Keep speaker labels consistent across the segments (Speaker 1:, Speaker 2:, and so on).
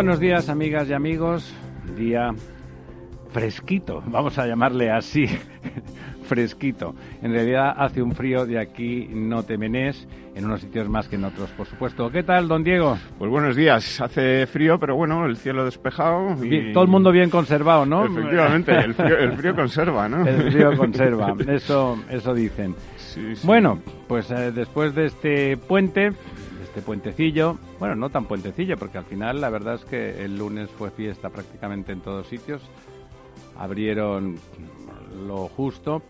Speaker 1: Buenos días, amigas y amigos. Día fresquito, vamos a llamarle así, fresquito. En realidad hace un frío de aquí no te menés, en unos sitios más que en otros, por supuesto. ¿Qué tal, don Diego?
Speaker 2: Pues buenos días. Hace frío, pero bueno, el cielo despejado. Y...
Speaker 1: todo el mundo bien conservado, ¿no?
Speaker 2: Efectivamente, el frío, conserva, ¿no?
Speaker 1: El frío conserva, eso, eso dicen. Bueno, pues eh, después de este puente, este puentecillo, bueno, no tan puentecillo, porque al final la verdad es que el lunes fue fiesta prácticamente en todos sitios, abrieron lo justo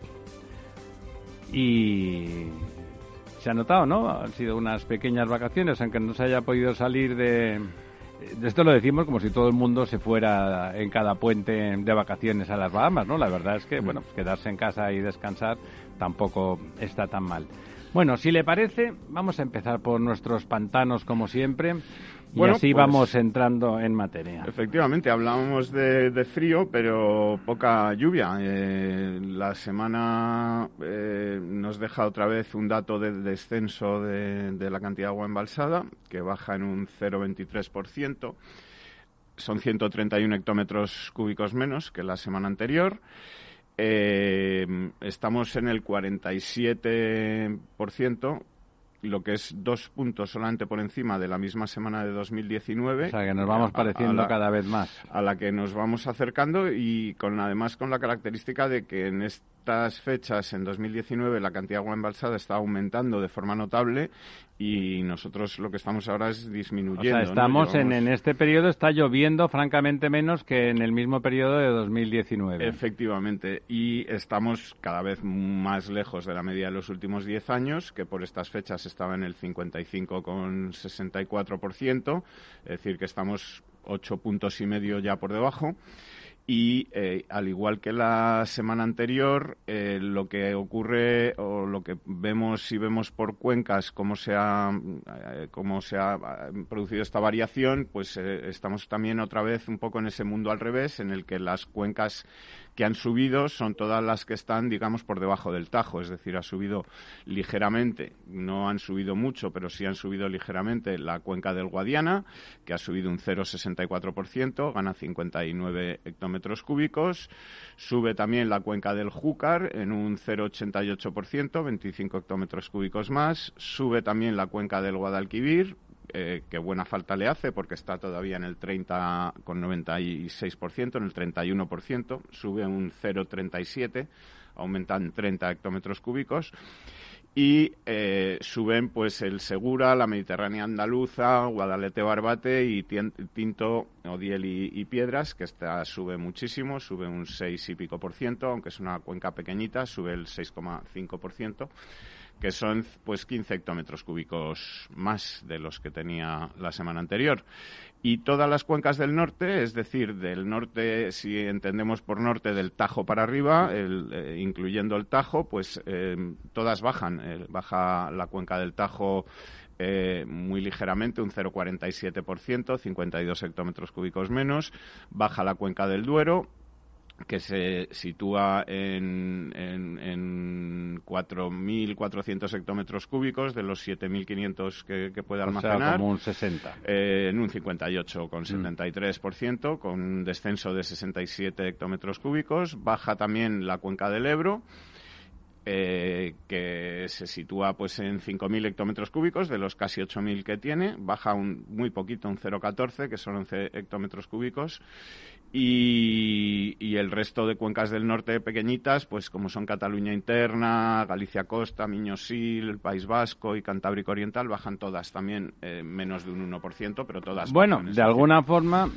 Speaker 1: y se ha notado, ¿no? Han sido unas pequeñas vacaciones, aunque no se haya podido salir de... De esto lo decimos como si todo el mundo se fuera en cada puente de vacaciones a las Bahamas, ¿no? La verdad es que, bueno, pues quedarse en casa y descansar tampoco está tan mal. Bueno, si le parece, vamos a empezar por nuestros pantanos como siempre y así pues, vamos entrando en materia.
Speaker 2: Efectivamente, hablábamos de, frío, pero poca lluvia. Eh, la semana eh, nos deja otra vez un dato de descenso de, de la cantidad de agua embalsada, que baja en un 0,23%. Son 131 hectómetros cúbicos menos que la semana anterior. Eh, estamos en el 47%, lo que es dos puntos solamente por encima de la misma semana de 2019.
Speaker 1: O sea, que nos vamos pareciendo cada vez más.
Speaker 2: A la que nos vamos acercando y con además con la característica de que en estas fechas, en 2019, la cantidad de agua embalsada está aumentando de forma notable y nosotros lo que estamos ahora es disminuyendo. O sea,
Speaker 1: estamos en, en este periodo, está lloviendo francamente menos que en el mismo periodo de 2019.
Speaker 2: Efectivamente, y estamos cada vez más lejos de la media de los últimos 10 años, que por estas fechas estaba en el 55,64%, es decir, que estamos ocho puntos y medio ya por debajo y eh, al igual que la semana anterior, eh, lo que ocurre o lo que vemos si vemos por cuencas cómo se ha, eh, cómo se ha producido esta variación, pues estamos también otra vez un poco en ese mundo al revés, en el que las cuencas que han subido son todas las que están, digamos, por debajo del Tajo, es decir, ha subido ligeramente, no han subido mucho, pero sí han subido ligeramente la cuenca del Guadiana, que ha subido un 0,64%, gana 59 hectómetros cúbicos, sube también la cuenca del Júcar en un 0,88%, 25 hectómetros cúbicos más, sube también la cuenca del Guadalquivir, eh, que buena falta le hace porque está todavía en el 30,96%, en el 31%, sube un 0,37, aumentan 30 hectómetros cúbicos y eh, suben pues el Segura, la Mediterránea Andaluza, Guadalete Barbate y Tinto, Odiel y, Piedras, que esta sube muchísimo, sube un 6 y pico por ciento, aunque es una cuenca pequeñita, sube el 6,5 por ciento que son pues 15 hectómetros cúbicos más de los que tenía la semana anterior. Y todas las cuencas del norte, es decir, del norte, si entendemos por norte, del Tajo para arriba, eh, incluyendo el Tajo, pues eh, todas bajan. Eh, baja la cuenca del Tajo muy ligeramente, un 0,47%, 52 hectómetros cúbicos menos. Baja la cuenca del Duero, que se sitúa en, en, en 4.400 hectómetros cúbicos de los 7.500 que, que puede almacenar.
Speaker 1: O sea, como un 60.
Speaker 2: Eh, en un 58,73%, mm. con un descenso de 67 hectómetros cúbicos. Baja también la cuenca del Ebro. Eh, que se sitúa pues en 5.000 hectómetros cúbicos de los casi 8.000 que tiene, baja un, muy poquito, un 0,14, que son 11 hectómetros cúbicos, y, el resto de cuencas del norte pequeñitas, pues como son Cataluña Interna, Galicia Costa, Miñosil, País Vasco y Cantábrico Oriental, bajan todas también eh, menos de un 1%, pero todas.
Speaker 1: Bueno, de alguna forma,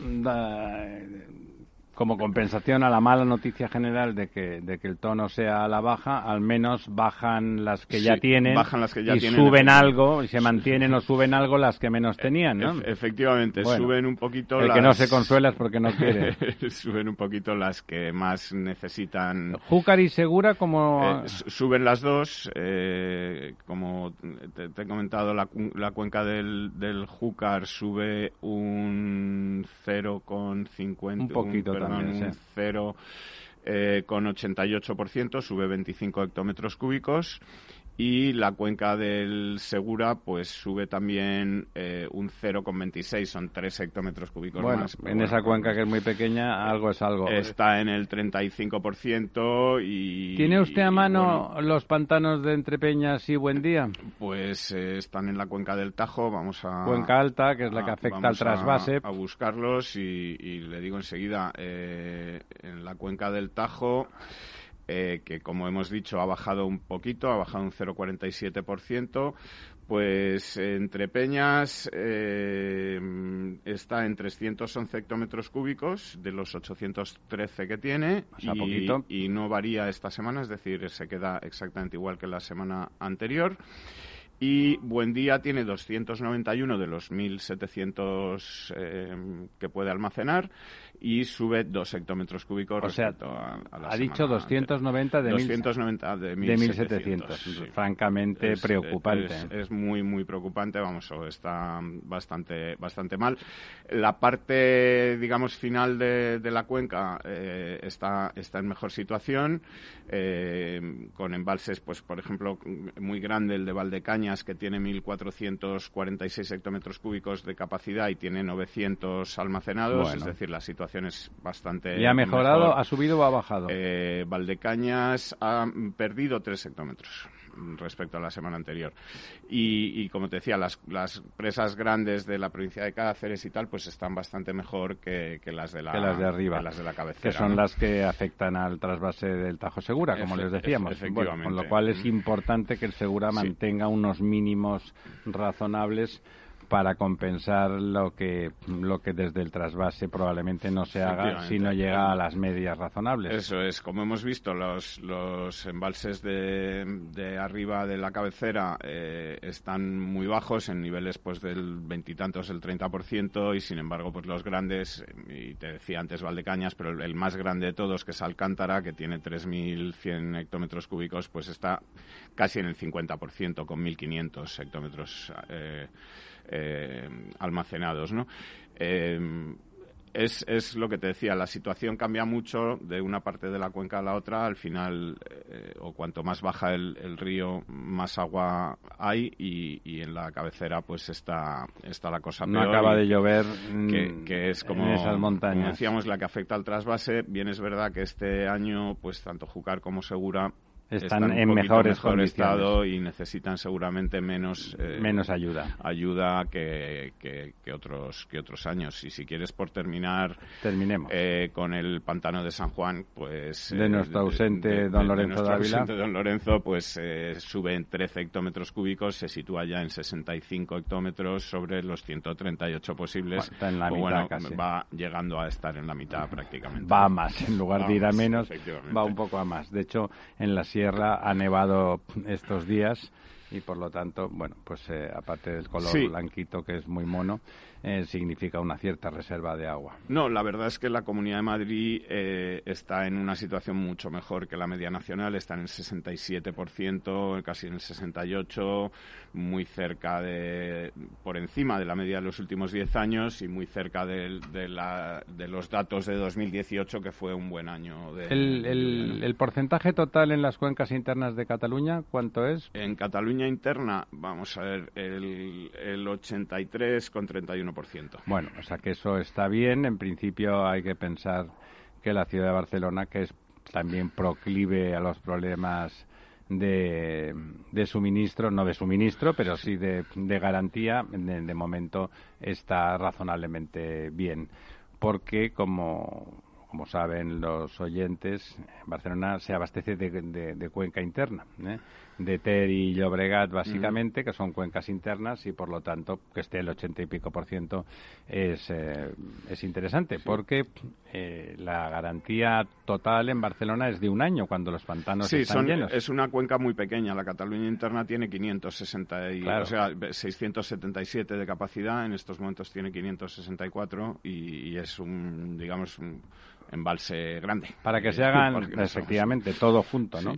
Speaker 1: como compensación a la mala noticia general de que, de que el tono sea a la baja, al menos bajan las que ya tienen
Speaker 2: bajan las que ya
Speaker 1: y
Speaker 2: tienen,
Speaker 1: suben algo, y se mantienen o suben algo las que menos tenían, ¿no?
Speaker 2: Ef- efectivamente,
Speaker 1: Bueno,
Speaker 2: suben un poquito
Speaker 1: El
Speaker 2: las...
Speaker 1: que no se consuela es porque no quiere.
Speaker 2: suben un poquito las que más necesitan
Speaker 1: Júcar y Segura como...
Speaker 2: Eh, su- suben las dos, eh, como te, te he comentado, la, cu- la cuenca del, del Júcar sube un 0,50,
Speaker 1: Un poquito
Speaker 2: perdón,
Speaker 1: también, sí.
Speaker 2: 0 eh, con 88%, sube 25 hectómetros cúbicos. Y la cuenca del Segura, pues sube también eh, un 0,26, son 3 hectómetros cúbicos
Speaker 1: bueno,
Speaker 2: más.
Speaker 1: en
Speaker 2: bueno,
Speaker 1: esa cuenca que es muy pequeña, algo es algo.
Speaker 2: Está en el 35% y...
Speaker 1: ¿Tiene usted a mano
Speaker 2: bueno,
Speaker 1: los pantanos de Entrepeñas y Buendía?
Speaker 2: pues eh, están en la cuenca del Tajo, vamos a...
Speaker 1: Cuenca alta, que es la que
Speaker 2: a-
Speaker 1: afecta al
Speaker 2: vamos a-
Speaker 1: trasvase.
Speaker 2: A, buscarlos y, y le digo enseguida, eh, en la cuenca del Tajo, eh, que como hemos dicho ha bajado un poquito, ha bajado un 0,47%, pues entre Peñas eh, está en 311 hectómetros cúbicos de los 813 que tiene
Speaker 1: O sea,
Speaker 2: y,
Speaker 1: poquito.
Speaker 2: y no varía esta semana, es decir, se queda exactamente igual que la semana anterior. Y Buen Día tiene 291 de los 1.700 eh, que puede almacenar y sube 2 hectómetros cúbicos
Speaker 1: O sea,
Speaker 2: respecto a, a la
Speaker 1: ha dicho
Speaker 2: semana
Speaker 1: 290 de,
Speaker 2: anterior.
Speaker 1: mil-
Speaker 2: 290 de 1.700.
Speaker 1: de 1700.
Speaker 2: sí.
Speaker 1: Francamente
Speaker 2: Es-
Speaker 1: preocupante.
Speaker 2: Es, es muy, muy preocupante, vamos, está bastante, bastante mal. La parte, digamos, final de, de la cuenca eh, está, está en mejor situación, eh, con embalses, pues, por ejemplo, muy grande, el de Valdecañas, que tiene 1.446 hectómetros cúbicos de capacidad y tiene 900 almacenados,
Speaker 1: Bueno.
Speaker 2: es decir, la situación es bastante
Speaker 1: ¿Y ha mejorado,
Speaker 2: mejor.
Speaker 1: ha subido o ha bajado?
Speaker 2: Eh, Valdecañas ha perdido 3 hectómetros respecto a la semana anterior. Y, y como te decía, las, las presas grandes de la provincia de Cáceres y tal, pues están bastante mejor que, que las de la
Speaker 1: que las de arriba,
Speaker 2: que las de la cabecera.
Speaker 1: que son
Speaker 2: ¿no?
Speaker 1: las que afectan al trasvase del Tajo Segura, como
Speaker 2: Efe-
Speaker 1: les decíamos.
Speaker 2: efe-
Speaker 1: Bueno, con lo
Speaker 2: efectivamente.
Speaker 1: cual es importante que el Segura
Speaker 2: Sí.
Speaker 1: mantenga unos mínimos razonables para compensar lo que lo que desde el trasvase probablemente no se haga si no llega a las medias razonables.
Speaker 2: Eso es, como hemos visto, los, los embalses de, de arriba de la cabecera eh, están muy bajos, en niveles pues del veintitantos, el 30%, y sin embargo, pues los grandes, y te decía antes Valdecañas, pero el, el más grande de todos, que es Alcántara, que tiene 3.100 hectómetros cúbicos, pues está casi en el 50%, con 1.500 hectómetros eh, eh, almacenados, ¿no? Eh, es, es lo que te decía, la situación cambia mucho de una parte de la cuenca a la otra. Al final, eh, o cuanto más baja el, el río, más agua hay y, y en la cabecera pues está, está la cosa
Speaker 1: no
Speaker 2: peor.
Speaker 1: acaba de llover
Speaker 2: que,
Speaker 1: mm,
Speaker 2: que es como,
Speaker 1: en esas
Speaker 2: como decíamos, la que afecta al trasvase. Bien es verdad que este año, pues tanto Júcar como Segura
Speaker 1: Están en mejores
Speaker 2: mejor estado y necesitan seguramente menos eh,
Speaker 1: menos ayuda.
Speaker 2: ayuda que, que, que otros que otros años y si quieres por terminar
Speaker 1: Terminemos.
Speaker 2: eh, con el pantano de San Juan pues
Speaker 1: De nuestro ausente don Lorenzo
Speaker 2: nuestro
Speaker 1: Dávila.
Speaker 2: ausente don Lorenzo pues eh, sube en 13 hectómetros cúbicos se sitúa ya en 65 hectómetros sobre los 138 posibles
Speaker 1: está en la mitad
Speaker 2: bueno,
Speaker 1: casi.
Speaker 2: va llegando a estar en la mitad prácticamente
Speaker 1: va a más, en lugar
Speaker 2: Va
Speaker 1: de ir a menos, va un poco a más. De hecho, en la sierra ha nevado estos días y por lo tanto, bueno, pues eh, aparte del color
Speaker 2: Sí.
Speaker 1: blanquito que es muy mono, eh, significa una cierta reserva de agua.
Speaker 2: No, la verdad es que la Comunidad de Madrid eh, está en una situación mucho mejor que la media nacional, está en el 67%, casi en el 68%, muy cerca de, por encima de la media de los últimos 10 años y muy cerca del- de, la- de los datos de 2018, que fue un buen año. De, de
Speaker 1: el porcentaje total en las cuencas internas de Cataluña, ¿cuánto es?
Speaker 2: En Cataluña interna, vamos a ver, el, el 83,31%.
Speaker 1: Bueno, o sea que eso está bien. En principio hay que pensar que la ciudad de Barcelona, que es también proclive a los problemas de, de suministro, no de suministro, pero sí de, garantía, de, de momento está razonablemente bien. Porque, como, como saben los oyentes, Barcelona se abastece de, cuenca interna. ¿eh? De Ter y Llobregat básicamente, que son cuencas internas y por lo tanto que esté el ochenta y pico por ciento es, eh, es interesante porque eh, la garantía total en Barcelona es de un año cuando los pantanos están llenos.
Speaker 2: Es una cuenca muy pequeña. La Cataluña interna tiene 560 y, o sea, 677 de capacidad. En estos momentos tiene 564 y, y es un, digamos, un, embalse grande.
Speaker 1: Para que se hagan, efectivamente, todo junto, ¿no?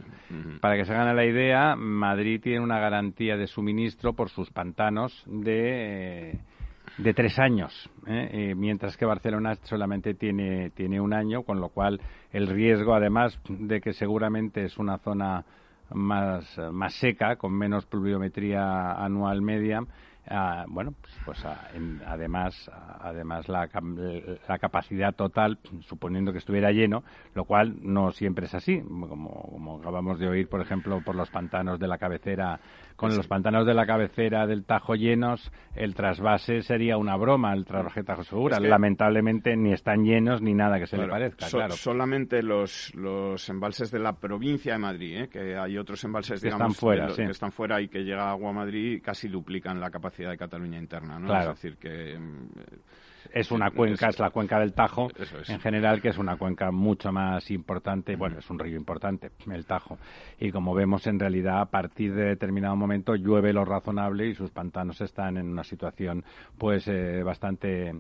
Speaker 1: Para que se hagan la idea, Madrid tiene una garantía de suministro por sus pantanos de, de tres años, ¿eh? Eh, mientras que Barcelona solamente tiene, tiene un año, con lo cual el riesgo, además de que seguramente es una zona más, más seca, con menos pluviometría anual media, Ah, bueno, pues, ah, además, además la, la, capacidad total, suponiendo que estuviera lleno, lo cual no siempre es así, como, como acabamos de oír, por ejemplo, por los pantanos de la cabecera con los pantanos de la cabecera del Tajo llenos, el trasvase sería una broma, el trasvase Tajo Segura. Lamentablemente ni están llenos ni nada que se le parezca, claro.
Speaker 2: Solamente los, los embalses de la provincia de Madrid, ¿eh? que hay otros embalses, que están fuera, que están fuera y que llega agua a Madrid, casi duplican la capacidad de Cataluña interna, ¿no? Es decir, que...
Speaker 1: Es una cuenca, es, la cuenca del Tajo en general, que es una cuenca mucho más importante, bueno, es un río importante, el Tajo. Y como vemos, en realidad, a partir de determinado momento llueve lo razonable y sus pantanos están en una situación, pues, eh, bastante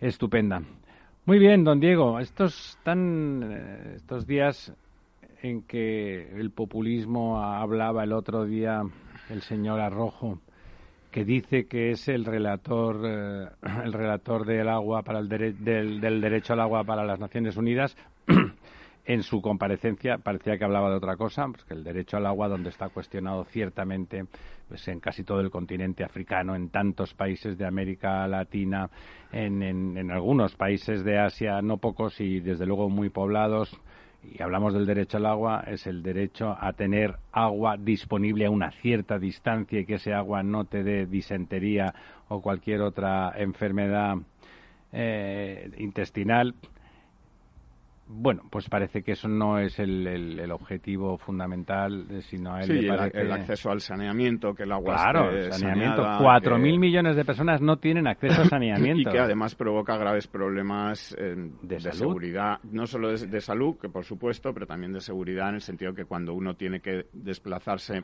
Speaker 1: estupenda. Muy bien, don Diego, estos, están, eh, estos días en que el populismo hablaba el otro día el señor Arrojo que dice que es el relator eh, el relator del agua para el del, derecho al agua para las Naciones Unidas en su comparecencia parecía que hablaba de otra cosa, pues que el derecho al agua donde está cuestionado ciertamente pues en casi todo el continente africano, en tantos países de América Latina, en, en algunos países de Asia, no pocos y desde luego muy poblados, y hablamos del derecho al agua, es el derecho a tener agua disponible a una cierta distancia y que ese agua no te dé disentería o cualquier otra enfermedad eh, intestinal bueno, pues parece que eso no es el, el, objetivo fundamental, eh, sino
Speaker 2: el, acceso al saneamiento, que el agua
Speaker 1: claro, esté saneamiento. Cuatro mil millones de personas no tienen acceso a saneamiento.
Speaker 2: y que además provoca graves problemas eh, de, seguridad, no solo de, de salud, que por supuesto, pero también de seguridad en el sentido que cuando uno tiene que desplazarse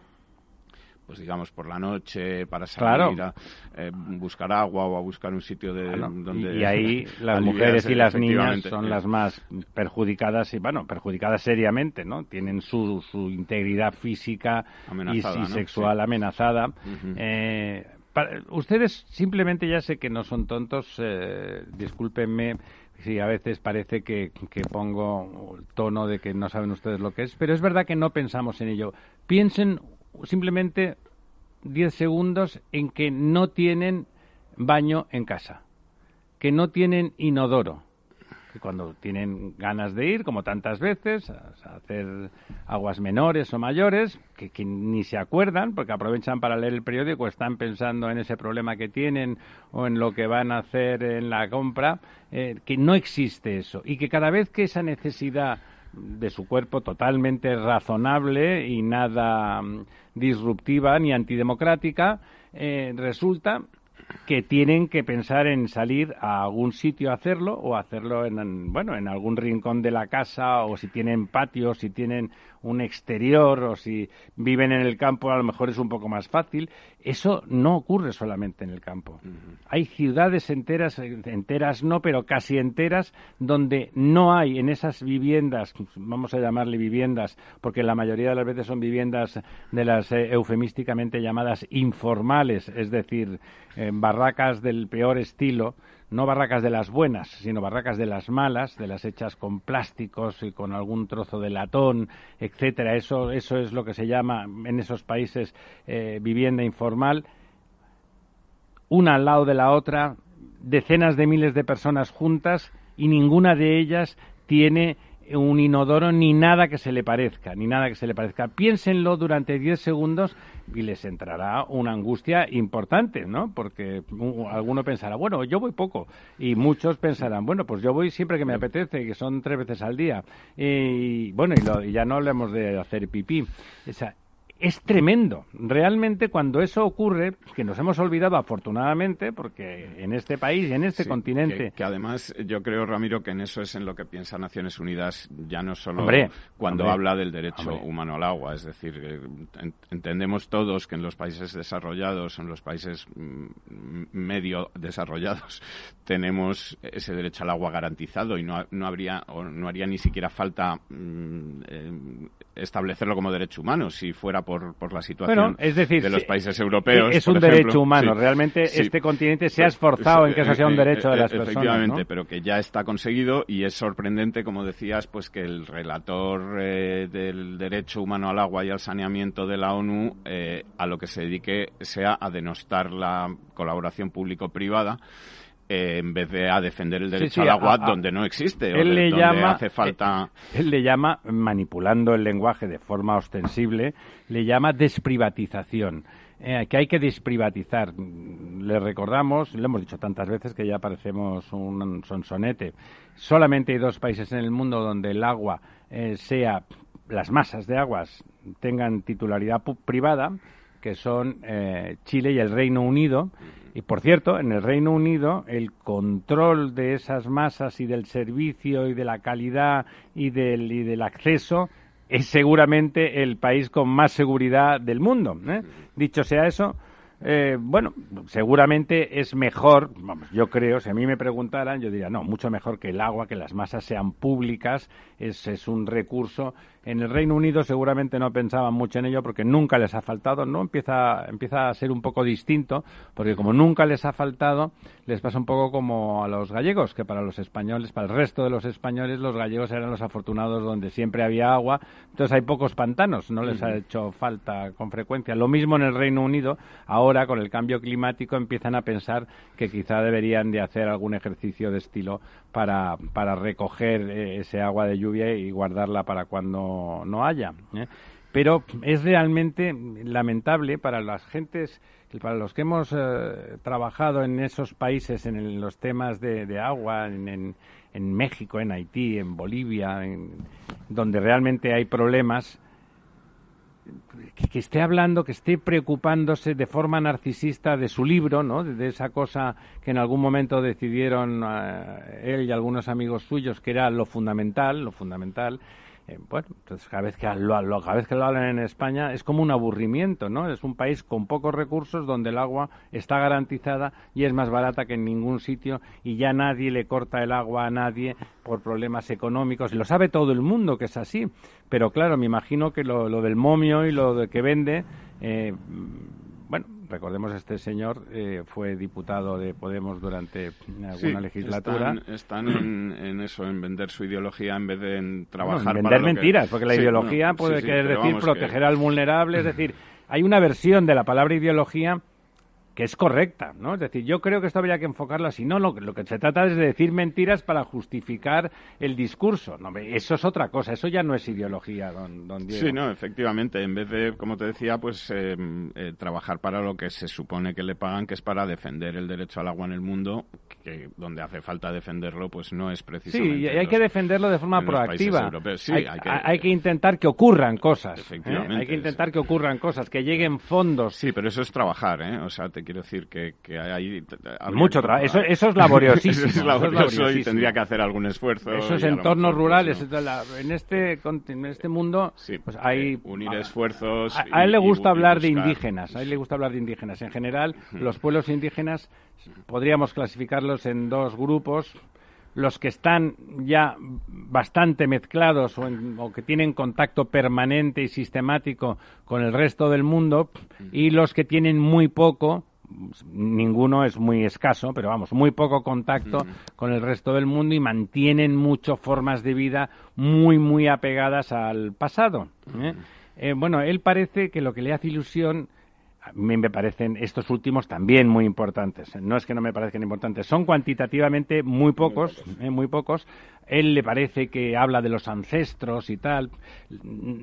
Speaker 2: pues digamos por la noche para salir a eh, buscar agua o a buscar un sitio de donde
Speaker 1: y, ahí las mujeres y las niñas son las más perjudicadas y bueno perjudicadas seriamente no tienen su, su integridad física y, sexual amenazada. Eh, ustedes simplemente ya sé que no son tontos eh, discúlpenme si a veces parece que, que, pongo el tono de que no saben ustedes lo que es, pero es verdad que no pensamos en ello. Piensen simplemente 10 segundos en que no tienen baño en casa, que no tienen inodoro, que cuando tienen ganas de ir, como tantas veces, a, hacer aguas menores o mayores, que, ni se acuerdan porque aprovechan para leer el periódico, están pensando en ese problema que tienen o en lo que van a hacer en la compra, eh, que no existe eso y que cada vez que esa necesidad de su cuerpo totalmente razonable y nada mm, disruptiva ni antidemocrática, eh, resulta que tienen que pensar en salir a algún sitio a hacerlo o hacerlo en, bueno, en algún rincón de la casa o si tienen patio, si tienen un exterior o si viven en el campo a lo mejor es un poco más fácil. Eso no ocurre solamente en el campo. Hay ciudades enteras, enteras no, pero casi enteras, donde no hay en esas viviendas, vamos a llamarle viviendas, porque la mayoría de las veces son viviendas de las eh, eufemísticamente llamadas informales, es decir, barracas del peor estilo, no barracas de las buenas, sino barracas de las malas, de las hechas con plásticos y con algún trozo de latón, etcétera. Eso, eso es lo que se llama en esos países eh, vivienda informal. Una al lado de la otra, decenas de miles de personas juntas y ninguna de ellas tiene un inodoro ni nada que se le parezca, ni nada que se le parezca. Piénsenlo durante 10 segundos y les entrará una angustia importante, ¿no? Porque alguno pensará, bueno, yo voy poco. Y muchos pensarán, bueno, pues yo voy siempre que me apetece, que son tres veces al día. Y bueno, y, ya no hablemos de hacer pipí. O es tremendo. Realmente cuando eso ocurre, que nos hemos olvidado afortunadamente, porque en este país y en este continente...
Speaker 2: Que, además yo creo, Ramiro, que en eso es en lo que piensa Naciones Unidas, ya no solo cuando habla del derecho humano al agua. Es decir, eh, entendemos todos que en los países desarrollados, en los países mm, medio desarrollados, tenemos ese derecho al agua garantizado y no, no habría o no haría ni siquiera falta mm, eh, establecerlo como derecho humano si fuera por, por la situación de los países europeos.
Speaker 1: Es un derecho humano. Realmente este continente se ha esforzado en que eso sea un derecho de las
Speaker 2: personas. Efectivamente, pero que ya está conseguido y es sorprendente, como decías, pues que el relator eh, del derecho humano al agua y al saneamiento de la ONU eh, a lo que se dedique sea a denostar la colaboración público-privada eh, en vez de a defender el derecho al agua donde no existe
Speaker 1: él le
Speaker 2: donde
Speaker 1: llama,
Speaker 2: hace falta.
Speaker 1: eh, él le llama manipulando el lenguaje de forma ostensible le llama desprivatización. Eh, que hay que desprivatizar. Le recordamos le hemos dicho tantas veces que ya parecemos un sonsonete. Solamente hay dos países en el mundo donde el agua sea las masas de aguas tengan titularidad privada que son Chile y el Reino Unido y por cierto, en el Reino Unido el control de esas masas y del servicio y de la calidad y del, y del acceso es seguramente el país con más seguridad del mundo. ¿eh? Dicho sea eso, eh, bueno, seguramente es mejor, vamos, yo creo, si a mí me preguntaran, yo diría, no, mucho mejor que el agua, que las masas sean públicas, es, es un recurso en el Reino Unido seguramente no pensaban mucho en ello porque nunca les ha faltado, ¿no? Empieza, empieza a ser un poco distinto, porque como nunca les ha faltado, les pasa un poco como a los gallegos, que para los españoles, para el resto de los españoles, los gallegos eran los afortunados donde siempre había agua, entonces hay pocos pantanos, no les ha hecho falta con frecuencia. Lo mismo en el Reino Unido, ahora con el cambio climático empiezan a pensar que quizá deberían de hacer algún ejercicio de estilo para, para recoger eh, ese agua de lluvia y guardarla para cuando no haya. ¿eh? Pero es realmente lamentable para las gentes, para los que hemos eh, trabajado en esos países, en los temas de, agua, en, en, México, en Haití, en Bolivia, en, donde realmente hay problemas, que, esté hablando, que esté preocupándose de forma narcisista de su libro, ¿no? De, esa cosa que en algún momento decidieron eh, él y algunos amigos suyos que era lo fundamental, lo fundamental, eh, bueno, cada vez que lo, cada vez que lo hablan en España es como un aburrimiento, ¿no? Es un país con pocos recursos donde el agua está garantizada y es más barata que en ningún sitio y ya nadie le corta el agua a nadie por problemas económicos. Y lo sabe todo el mundo que es así, pero claro, me imagino que lo, lo del momio y lo de que vende eh, recordemos este señor eh, fue diputado de Podemos durante alguna legislatura.
Speaker 2: Están, en, eso, en vender su ideología en vez de en trabajar
Speaker 1: en vender mentiras, porque la ideología puede querer decir proteger al vulnerable, es decir, hay una versión de la palabra ideología que es correcta, ¿no? Es decir, yo creo que esto habría que enfocarlo así. No, lo, lo que se trata es de decir mentiras para justificar el discurso. No, eso es otra cosa, eso ya no es ideología, don, don Diego.
Speaker 2: Sí, no, efectivamente. En vez de, como te decía, pues eh, eh, trabajar para lo que se supone que le pagan, que es para defender el derecho al agua en el mundo, que donde hace falta defenderlo, pues no es precisamente.
Speaker 1: Sí, y hay que defenderlo de forma proactiva. hay, que, intentar que ocurran cosas. ¿eh? Efectivamente. Hay que intentar que ocurran cosas, que lleguen fondos.
Speaker 2: Sí, pero eso es trabajar, ¿eh? O sea, te quiero decir que, que hay...
Speaker 1: Mucho trabajo. Eso, eso, es laboriosísimo.
Speaker 2: es laborioso y tendría que hacer algún esfuerzo.
Speaker 1: Esos entornos rurales, en, este, en este mundo, pues hay...
Speaker 2: Eh, unir esfuerzos...
Speaker 1: A, él le gusta hablar de indígenas, a él le gusta hablar de indígenas. En general, los pueblos indígenas podríamos clasificarlos en dos grupos, los que están ya bastante mezclados o, que tienen contacto permanente y sistemático con el resto del mundo y los que tienen muy poco ninguno es muy escaso, pero vamos, muy poco contacto con el resto del mundo y mantienen mucho formas de vida muy, muy apegadas al pasado. ¿eh? Eh, bueno, él parece que lo que le hace ilusión a mí me parecen estos últimos también muy importantes. No es que no me parezcan importantes, son cuantitativamente muy pocos, muy pocos. Él le parece que habla de los ancestros y tal.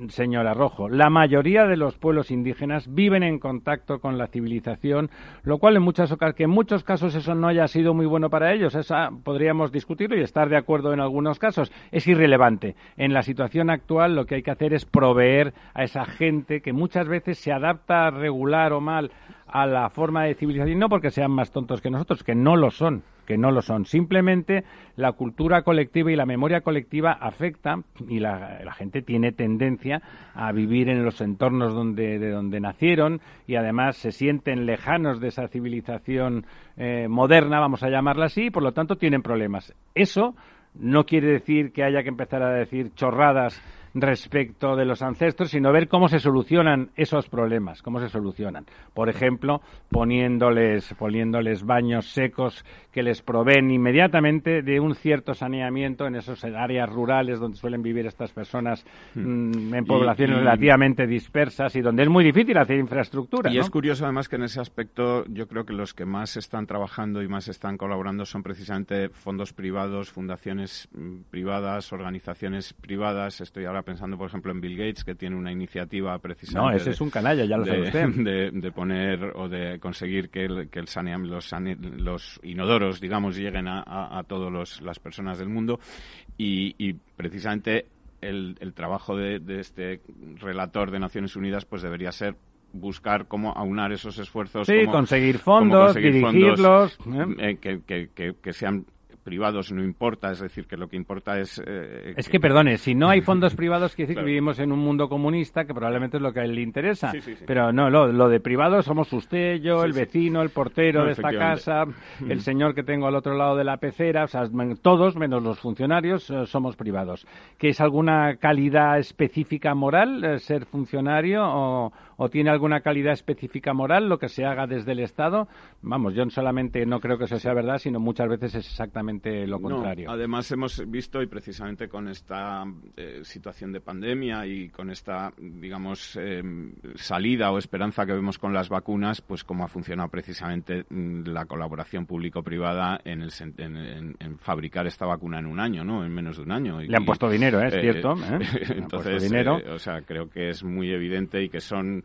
Speaker 1: Señora Rojo, la mayoría de los pueblos indígenas viven en contacto con la civilización, lo cual en muchas que en muchos casos eso no haya sido muy bueno para ellos. Esa podríamos discutirlo y estar de acuerdo en algunos casos. Es irrelevante. En la situación actual lo que hay que hacer es proveer a esa gente que muchas veces se adapta regular o mal a la forma de civilización, no porque sean más tontos que nosotros, que no lo son que no lo son. Simplemente la cultura colectiva y la memoria colectiva afecta y la, gente tiene tendencia a vivir en los entornos donde, de donde nacieron y además se sienten lejanos de esa civilización eh, moderna, vamos a llamarla así, y por lo tanto tienen problemas. Eso no quiere decir que haya que empezar a decir chorradas respecto de los ancestros, sino ver cómo se solucionan esos problemas, cómo se solucionan. Por ejemplo, poniéndoles, poniéndoles baños secos que les proveen inmediatamente de un cierto saneamiento en esas áreas rurales donde suelen vivir estas personas hmm. mm, en poblaciones relativamente dispersas y donde es muy difícil hacer infraestructura.
Speaker 2: Y es curioso además que en ese aspecto yo creo que los que más están trabajando y más están colaborando son precisamente fondos privados, fundaciones mm, privadas, organizaciones privadas. Estoy ahora pensando, por ejemplo, en Bill Gates, que tiene una iniciativa precisamente.
Speaker 1: No, ese es un canalla, ya lo sabe usted.
Speaker 2: De, poner o de conseguir que, el, que el los, los, inodoros, digamos, lleguen a, a, todas las personas del mundo. Y, precisamente el, el trabajo de, este relator de Naciones Unidas pues debería ser buscar cómo aunar esos esfuerzos.
Speaker 1: Sí, conseguir fondos, dirigirlos.
Speaker 2: ¿eh? Eh, que, que, que, sean privados no importa, es decir, que lo que importa es...
Speaker 1: Eh, es que, perdone, si no hay fondos privados, quiere decir que vivimos en un mundo comunista, que probablemente es lo que a él le interesa. Pero no, lo, de privados somos usted, yo, el vecino, el portero de esta casa, el señor que tengo al otro lado de la pecera, o sea, todos, menos los funcionarios, eh, somos privados. ¿Que es alguna calidad específica moral eh, ser funcionario o, o tiene alguna calidad específica moral lo que se haga desde el Estado? Vamos, yo solamente no creo que eso sea verdad, sino muchas veces es exactamente lo contrario.
Speaker 2: además, hemos visto, y precisamente con esta eh, situación de pandemia y con esta, digamos, em, salida o esperanza que vemos con las vacunas, pues cómo ha funcionado precisamente mm, la colaboración público-privada en, el, en, fabricar esta vacuna en un año, ¿no? En menos de un año.
Speaker 1: Le han puesto dinero, ¿eh? es cierto.
Speaker 2: ¿eh? Entonces, dinero. o sea, creo que es muy evidente y que son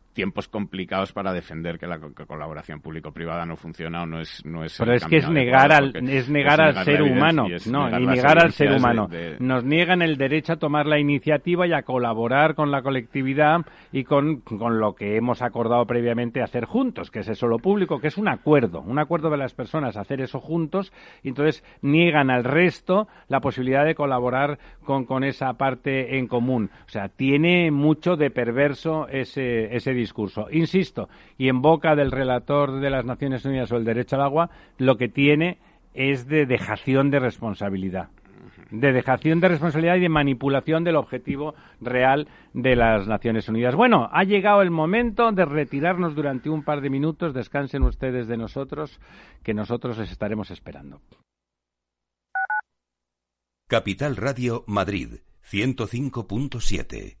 Speaker 2: tiempos complicados para defender que la colaboración público-privada no funciona o no es no es
Speaker 1: pero es que es negar al es negar al ser humano no y negar al ser humano. nos niegan el derecho a tomar la iniciativa y a colaborar con la colectividad y con, con lo que hemos acordado previamente hacer juntos que es eso lo público que es un acuerdo un acuerdo de las personas hacer eso juntos y entonces niegan al resto la posibilidad de colaborar con, con esa parte en común. O sea tiene mucho de perverso ese ese discurso. Insisto, y en boca del relator de las Naciones Unidas sobre el derecho al agua, lo que tiene es de dejación de responsabilidad de dejación de responsabilidad y de manipulación del objetivo real de las Naciones Unidas. Bueno, ha llegado el momento de retirarnos durante un par de minutos. Descansen ustedes de nosotros, que nosotros les estaremos esperando.
Speaker 3: Capital Radio Madrid, 105.7.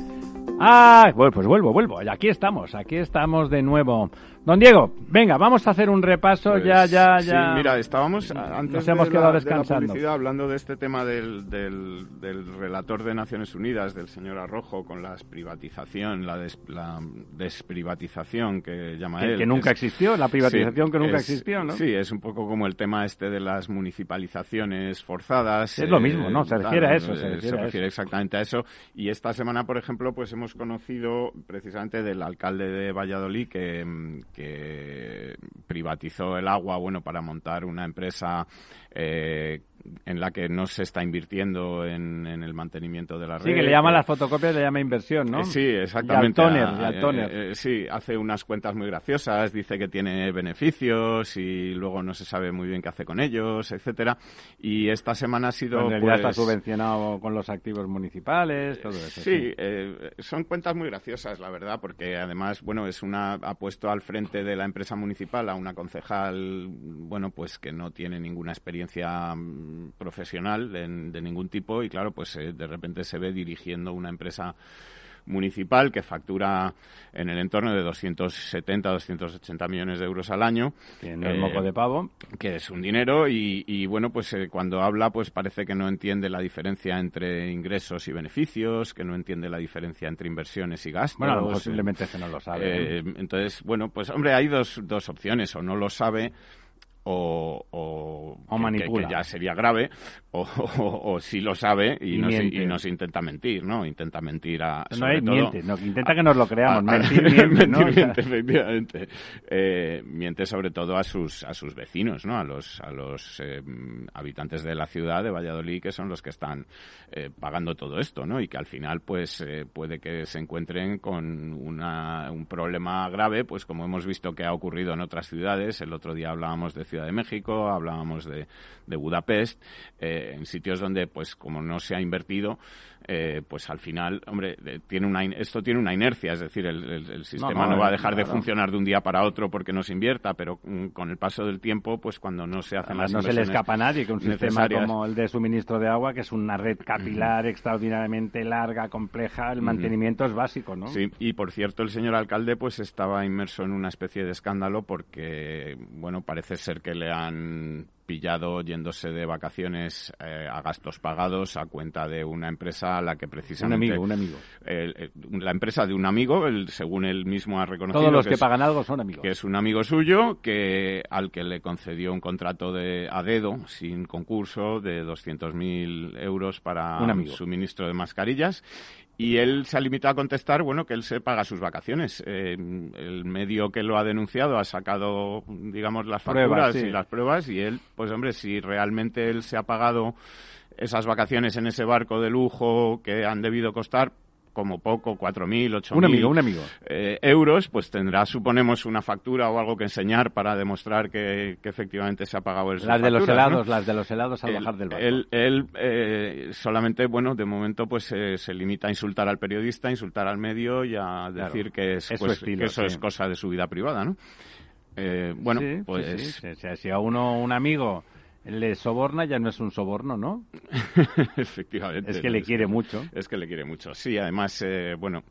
Speaker 1: Ah, bueno, pues vuelvo, vuelvo. Aquí estamos, aquí estamos de nuevo. Don Diego, venga, vamos a hacer un repaso
Speaker 2: Pues,
Speaker 1: ya, ya, ya.
Speaker 2: Sí, mira, estábamos antes
Speaker 1: Nos hemos
Speaker 2: de,
Speaker 1: quedado
Speaker 2: la, de la
Speaker 1: descansando.
Speaker 2: publicidad hablando de este tema del, del, del relator de Naciones Unidas, del señor Arrojo, con la privatización, la, des- la desprivatización que llama él.
Speaker 1: que nunca
Speaker 2: es-
Speaker 1: existió, la privatización
Speaker 2: Sí,
Speaker 1: que nunca
Speaker 2: es-
Speaker 1: existió, ¿no?
Speaker 2: Sí, es un poco como el tema este de las municipalizaciones forzadas.
Speaker 1: Es lo mismo, ¿no? Se refiere a eso,
Speaker 2: eh,
Speaker 1: se refiere a eso.
Speaker 2: exactamente a eso. Y esta semana, por ejemplo, pues hemos conocido precisamente del alcalde de Valladolid que, mm, que privatizó el agua, bueno, para montar una empresa eh, en la que no se está invirtiendo en, en el mantenimiento de la red.
Speaker 1: Sí, que le llaman las fotocopias, le llama inversión, ¿no?
Speaker 2: eh, Sí, exactamente.
Speaker 1: Y al tóner,
Speaker 2: Ah,
Speaker 1: y al
Speaker 2: eh, eh, sí, hace unas cuentas muy graciosas, dice que tiene beneficios y luego no se sabe muy bien qué hace con ellos, etcétera. Y esta semana ha sido
Speaker 1: en realidad está
Speaker 2: pues,
Speaker 1: subvencionado con los activos municipales, todo eso.
Speaker 2: Sí, eh, son cuentas muy graciosas, la verdad, porque además, bueno, es una ha puesto al frente de la empresa municipal a una concejal, bueno, pues que no tiene ninguna experiencia mm, profesional de, de ningún tipo y claro, pues eh, de repente se ve dirigiendo una empresa municipal que factura en el entorno de 270, 280 millones de euros al año.
Speaker 1: No es
Speaker 2: Eh,
Speaker 1: moco de pavo.
Speaker 2: que es un dinero y, y, bueno pues eh, cuando habla pues parece que no entiende la diferencia entre ingresos y beneficios que no entiende la diferencia entre inversiones y gastos
Speaker 1: Bueno, a lo mejor
Speaker 2: eh,
Speaker 1: simplemente es que no lo sabe.
Speaker 2: entonces bueno pues hombre hay dos, dos opciones o no lo sabe o, o,
Speaker 1: O
Speaker 2: que-
Speaker 1: manipula.
Speaker 2: que, que ya sería grave o, sí lo sabe y,
Speaker 1: Y
Speaker 2: nos, y nos intenta mentir no intenta mentir a
Speaker 1: no
Speaker 2: sobre todo-
Speaker 1: miente, no, intenta que nos lo creamos.
Speaker 2: a- a-
Speaker 1: mentir, miente,
Speaker 2: miente, efectivamente. Eh, miente sobre todo a sus a sus vecinos, ¿no? A los a los eh, habitantes de la ciudad de Valladolid que son los que están eh, pagando todo esto, ¿no? Y que al final pues eh, puede que se encuentren con una, un problema grave, pues como hemos visto que ha ocurrido en otras ciudades. El otro día hablábamos de Ciudad de México, hablábamos de, de Budapest, eh, en sitios donde pues como no se ha invertido eh, pues al final, hombre, eh, tiene una, in- esto tiene una inercia, es decir, el, el- el sistema no,
Speaker 1: no,
Speaker 2: va a dejar de funcionar de un día para otro porque no se invierta, pero mm, con el paso del tiempo, pues cuando no se hacen
Speaker 1: Además,
Speaker 2: las
Speaker 1: no se le escapa a nadie que un sistema como el de suministro de agua, que es una red capilar extraordinariamente larga, compleja, el mantenimiento es básico, ¿no?
Speaker 2: Sí, y por cierto, el señor alcalde pues estaba inmerso en una especie de escándalo porque, bueno, parece ser que le han pillado yéndose de vacaciones eh, a gastos pagados a cuenta de una empresa a la que
Speaker 1: Un
Speaker 2: precisamente...
Speaker 1: amigo, un amigo.
Speaker 2: el- el- la empresa de un amigo, el- según él mismo ha reconocido...
Speaker 1: Todos los que
Speaker 2: es-
Speaker 1: pagan algo son amigos.
Speaker 2: que es un amigo suyo que al que le concedió un contrato de a dedo sin concurso de 200.000 euros para
Speaker 1: Un amigo.
Speaker 2: suministro de mascarillas y él se ha limitado a contestar bueno que él se paga sus vacaciones Eh, el medio que lo ha denunciado ha sacado digamos las
Speaker 1: Pruebas,
Speaker 2: facturas
Speaker 1: sí.
Speaker 2: y las pruebas y él pues hombre si realmente él se ha pagado esas vacaciones en ese barco de lujo que han debido costar como poco 4.000, 8.000
Speaker 1: Un amigo, un amigo.
Speaker 2: eh, euros, pues tendrá, suponemos, una factura o algo que enseñar para demostrar que, que efectivamente se ha pagado esas
Speaker 1: Las de los helados, las de los helados al
Speaker 2: Él-
Speaker 1: bajar del barco.
Speaker 2: Él, él, eh, solamente, bueno, de momento pues eh, se limita a insultar al periodista, a insultar al medio y a decir que, es, pues,
Speaker 1: estilo,
Speaker 2: que eso
Speaker 1: sí.
Speaker 2: es cosa de su vida privada, ¿no? Eh, bueno,
Speaker 1: Sí,
Speaker 2: pues...
Speaker 1: sí, si a uno, un amigo, le soborna, ya no es un soborno, ¿no?
Speaker 2: efectivamente.
Speaker 1: Es que le quiere mucho.
Speaker 2: Es que le quiere mucho. Sí, además, eh, bueno,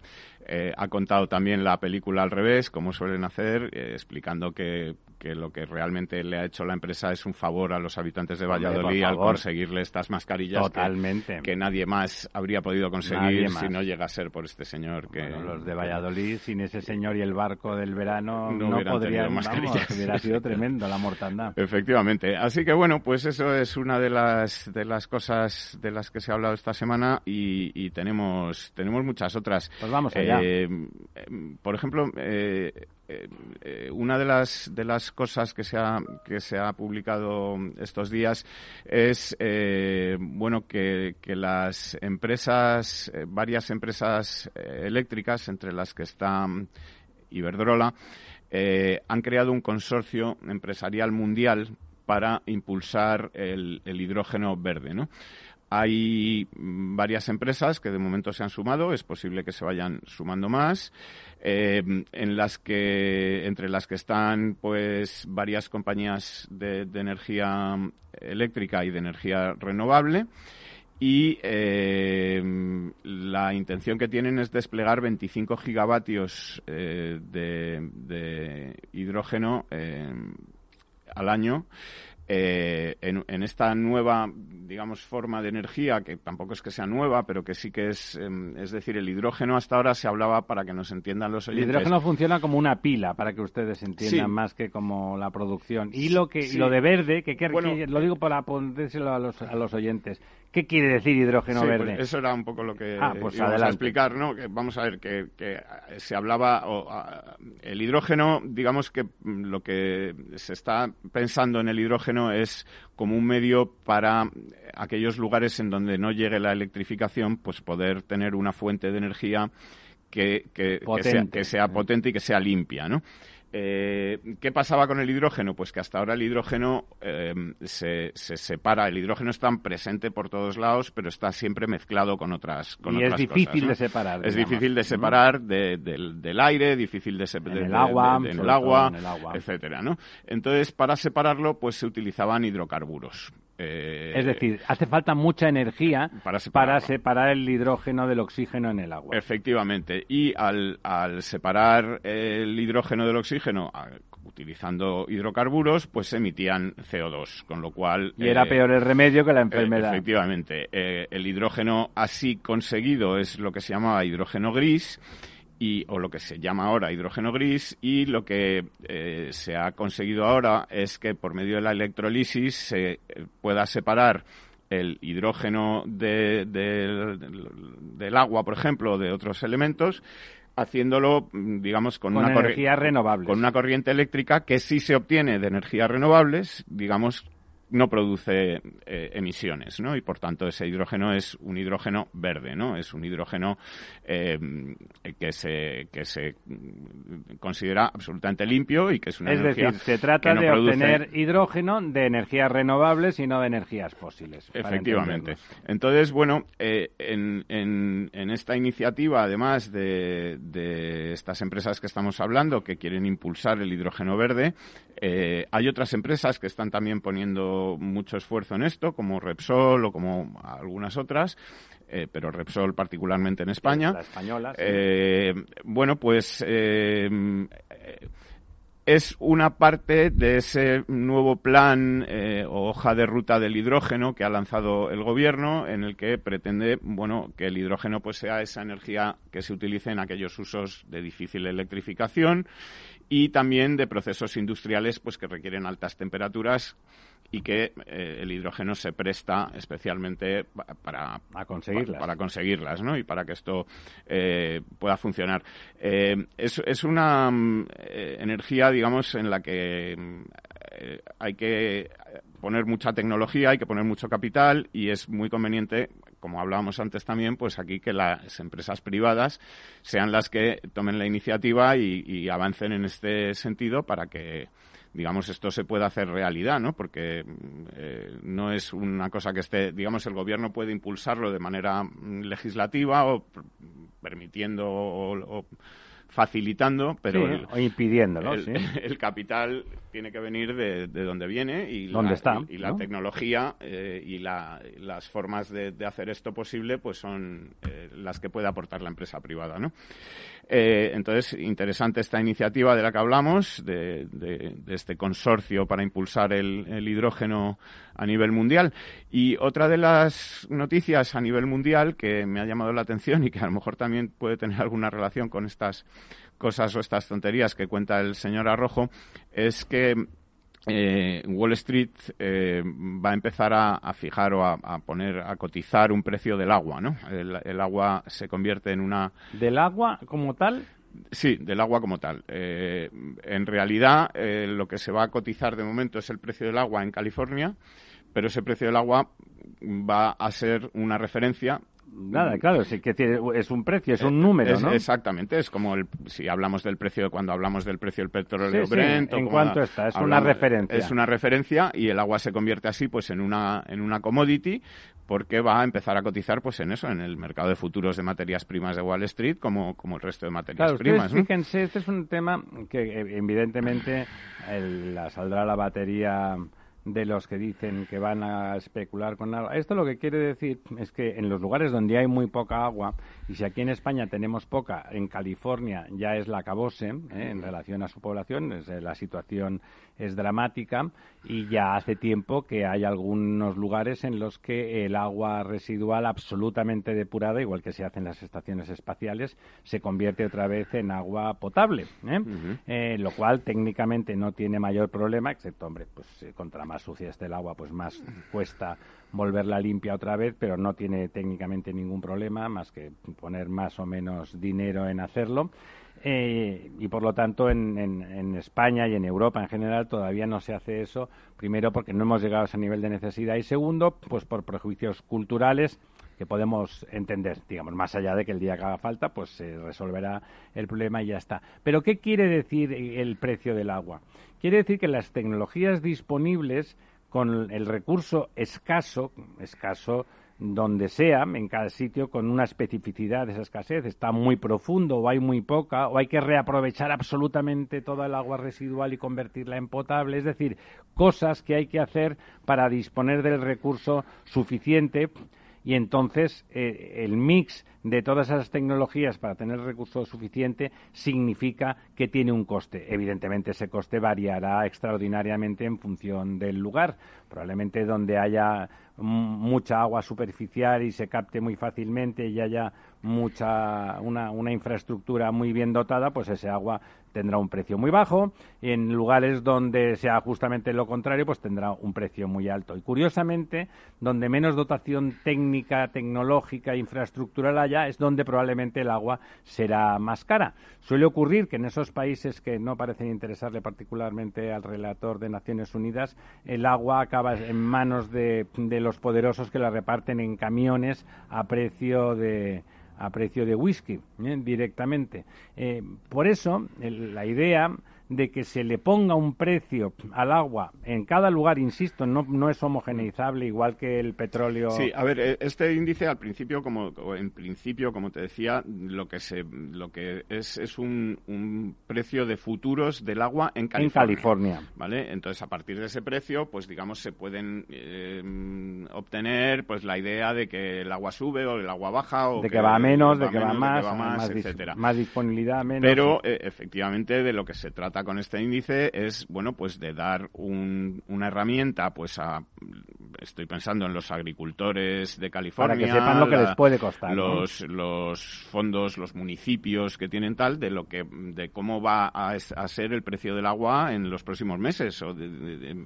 Speaker 2: eh, ha contado también la película al revés, como suelen hacer, eh, explicando que, que, lo que realmente le ha hecho la empresa es un favor a los habitantes de Valladolid al conseguirle estas mascarillas
Speaker 1: Totalmente.
Speaker 2: Que, nadie más habría podido conseguir si no llega a ser por este señor. que
Speaker 1: Los de Valladolid, sin ese señor y el barco del verano, no, no podrían, mascarillas. hubiera sido tremendo la mortandad.
Speaker 2: Efectivamente. Así que bueno, pues eso es una de las, de las cosas de las que se ha hablado esta semana y, tenemos, tenemos muchas otras.
Speaker 1: Pues vamos allá.
Speaker 2: Eh, por ejemplo, eh, eh, una de las de las cosas que se ha que se ha publicado estos días es bueno que, que, las empresas varias empresas eléctricas entre las que está Iberdrola han creado un consorcio empresarial mundial para impulsar el, el hidrógeno verde, ¿no? Hay varias empresas que de momento se han sumado, es posible que se vayan sumando más, eh, entre las que están pues varias compañías de, energía eléctrica y de energía renovable. Y eh, la intención que tienen es desplegar 25 gigavatios eh, de, hidrógeno al año eh, en, esta nueva, digamos, forma de energía, que tampoco es que sea nueva, pero que sí que es, em, es decir, el hidrógeno hasta ahora se hablaba para que nos entiendan los oyentes.
Speaker 1: El hidrógeno funciona como una pila, para que ustedes entiendan más que como la producción. Y lo que lo de verde, que, lo digo para ponérselo a los, a los oyentes, ¿Qué quiere decir hidrógeno
Speaker 2: pues
Speaker 1: verde?
Speaker 2: eso era un poco lo que ah, pues a explicar, ¿no? Que vamos a ver que, se hablaba el hidrógeno, digamos que lo que se está pensando en el hidrógeno es como un medio para aquellos lugares en donde no llegue la electrificación, pues poder tener una fuente de energía que, que, sea, que sea potente y que sea limpia, ¿no? Eh, ¿Qué pasaba con el hidrógeno? Pues que hasta ahora el hidrógeno eh, se, separa. El hidrógeno está presente por todos lados, pero está siempre mezclado con otras con
Speaker 1: y
Speaker 2: es
Speaker 1: difícil de separar.
Speaker 2: Es difícil de separar del, aire, difícil de separar del agua, en el agua, etcétera, ¿no? Entonces, para separarlo, pues se utilizaban hidrocarburos.
Speaker 1: Eh, es decir, hace falta mucha energía para, separar el hidrógeno del oxígeno en el agua.
Speaker 2: Efectivamente. Y al, separar el hidrógeno del oxígeno utilizando hidrocarburos, pues se emitían CO2, con lo cual...
Speaker 1: Y era eh, peor el remedio que la enfermedad.
Speaker 2: efectivamente. Eh, el hidrógeno así conseguido es lo que se llamaba hidrógeno gris y, o lo que se llama ahora hidrógeno gris y lo que eh, se ha conseguido ahora es que por medio de la electrolisis se eh, pueda separar el hidrógeno de, del agua, por ejemplo, de otros elementos, haciéndolo, digamos, con,
Speaker 1: una energía renovable.
Speaker 2: Con una corriente eléctrica que sí se obtiene de energías renovables, digamos, no produce eh, emisiones, ¿no? Y por tanto ese hidrógeno es un hidrógeno verde, ¿no? Es un hidrógeno eh, que se que se considera absolutamente limpio y que es una
Speaker 1: es
Speaker 2: decir,
Speaker 1: se trata de obtener hidrógeno de energías renovables y no de energías fósiles.
Speaker 2: Efectivamente. Entonces, bueno, eh, en, en, en, esta iniciativa, además de, de estas empresas que estamos hablando que quieren impulsar el hidrógeno verde, hay otras empresas que están también poniendo mucho esfuerzo en esto, como Repsol o como algunas otras. Eh, pero Repsol particularmente en España.
Speaker 1: española.
Speaker 2: Eh, bueno, pues eh, es una parte de ese nuevo plan o hoja de ruta del hidrógeno que ha lanzado el gobierno, en el que pretende, bueno, que el hidrógeno pues sea esa energía que se utilice en aquellos usos de difícil electrificación y también de procesos industriales pues que requieren altas temperaturas y que eh, el hidrógeno se presta especialmente para,
Speaker 1: conseguirlas.
Speaker 2: Para, conseguirlas, ¿no? Y para que esto eh, pueda funcionar. Eh, es, es, una mm, energía, digamos, en la que hay que poner mucha tecnología, hay que poner mucho capital y es muy conveniente, como hablábamos antes también, pues aquí que las empresas privadas sean las que tomen la iniciativa y avancen en este sentido para que digamos, esto se puede hacer realidad, ¿no? Porque eh, no es una cosa que esté, digamos, el gobierno puede impulsarlo de manera mm, legislativa o permitiendo o, facilitando, pero
Speaker 1: el, o impidiéndolo,
Speaker 2: el, capital tiene que venir de, donde viene y
Speaker 1: la, está,
Speaker 2: y, la tecnología eh, y las formas de, hacer esto posible pues son eh, las que puede aportar la empresa privada, ¿no? Eh, entonces, interesante esta iniciativa de la que hablamos, de, este consorcio para impulsar el, hidrógeno a nivel mundial. Y otra de las noticias a nivel mundial que me ha llamado la atención y que a lo mejor también puede tener alguna relación con estas cosas o estas tonterías que cuenta el señor Arrojo es que eh, Wall Street eh, va a empezar a, fijar o a, poner a cotizar un precio del agua, ¿no? El, agua se convierte en una
Speaker 1: del agua como tal.
Speaker 2: Sí, del agua como tal. Eh, en realidad, lo que se va a cotizar de momento es el precio del agua en California, pero ese precio del agua va a ser una referencia
Speaker 1: Nada, claro, sí que es un precio, es un número, ¿no?
Speaker 2: Exactamente, es como el, si hablamos del precio, cuando hablamos del precio del petróleo Brent.
Speaker 1: ¿En cuánto está? Es una referencia.
Speaker 2: Es una referencia y el agua se convierte así pues en una, en una commodity porque va a empezar a cotizar pues en eso, en el mercado de futuros de materias primas de Wall Street como, como el resto de materias primas.
Speaker 1: Fíjense, este es un tema que eh, evidentemente la, saldrá la batería de los que dicen que van a especular con agua. Esto lo que quiere decir es que en los lugares donde hay muy poca agua, y si aquí en España tenemos poca, en California ya es la acabose ¿eh? en relación a su población, es, la situación es dramática y ya hace tiempo que hay algunos lugares en los que el agua residual absolutamente depurada, igual que se hace en las estaciones espaciales, se convierte otra vez en agua potable, ¿eh? Eh, lo cual técnicamente no tiene mayor problema, excepto, hombre, pues contra más sucia esté el agua, pues más cuesta volverla limpia otra vez, pero no tiene técnicamente ningún problema, más que poner más o menos dinero en hacerlo. Eh, y por lo tanto en, en, España y en Europa en general todavía no se hace eso, primero porque no hemos llegado a ese nivel de necesidad y segundo, pues por prejuicios culturales que podemos entender, digamos, más allá de que el día que haga falta, pues se resolverá el problema y ya está. Pero ¿qué quiere decir el precio del agua? Quiere decir que las tecnologías disponibles con el recurso escaso, escaso donde sea, en cada sitio, con una especificidad de esa escasez. Está muy profundo o hay muy poca, o hay que reaprovechar absolutamente toda el agua residual y convertirla en potable. Es decir, cosas que hay que hacer para disponer del recurso suficiente y entonces eh, el mix de todas esas tecnologías para tener recurso suficiente significa que tiene un coste. Evidentemente ese coste variará extraordinariamente en función del lugar. Probablemente donde haya mucha agua superficial y se capte muy fácilmente y haya mucha una, una infraestructura muy bien dotada, pues ese agua tendrá un precio muy bajo y en lugares donde sea justamente lo contrario, pues tendrá un precio muy alto. Y curiosamente, donde menos dotación técnica, tecnológica, infraestructural haya, es donde probablemente el agua será más cara. Suele ocurrir que en esos países que no parecen interesarle particularmente al relator de Naciones Unidas, el agua acaba en manos de, de los poderosos que la reparten en camiones a precio de a precio de whisky ¿eh? directamente. Eh, por eso, la idea de que se le ponga un precio al agua en cada lugar, insisto, no, no es homogeneizable igual que el petróleo.
Speaker 2: Sí, a ver, eh, este índice al principio, como en principio, como te decía, lo que se, lo que es es un, un precio de futuros del agua en California.
Speaker 1: En California.
Speaker 2: ¿Vale? Entonces, a partir de ese precio, pues digamos, se pueden eh, obtener pues la idea de que el agua sube o el agua baja o
Speaker 1: de que, va menos, de que va más, más, etcétera. Más disponibilidad, menos.
Speaker 2: Pero eh, efectivamente de lo que se trata con este índice es, bueno, pues de dar una herramienta, pues a, estoy pensando en los agricultores de California.
Speaker 1: Para que sepan lo que les puede costar.
Speaker 2: Los, los fondos, los municipios que tienen tal, de lo que, de cómo va a, ser el precio del agua en los próximos meses o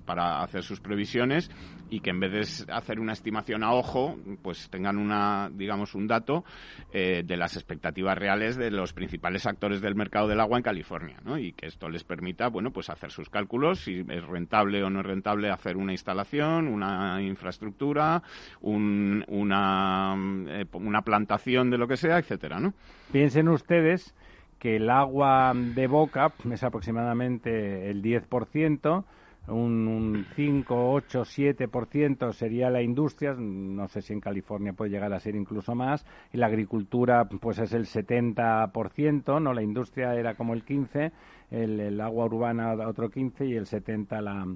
Speaker 2: para hacer sus previsiones y que en vez de hacer una estimación a ojo, pues tengan una, digamos, un dato eh, de las expectativas reales de los principales actores del mercado del agua en California, ¿no? Y que esto les permita, bueno, pues hacer sus cálculos, si es rentable o no es rentable hacer una instalación, una infraestructura, una, eh, una plantación de lo que sea, etcétera, ¿no?
Speaker 1: Piensen ustedes que el agua de boca es aproximadamente el 10%, un, 5, 8, 7% sería la industria, no sé si en California puede llegar a ser incluso más, y la agricultura pues es el 70%, ¿no? La industria era como el 15%, el, agua urbana otro 15% y el 70% la,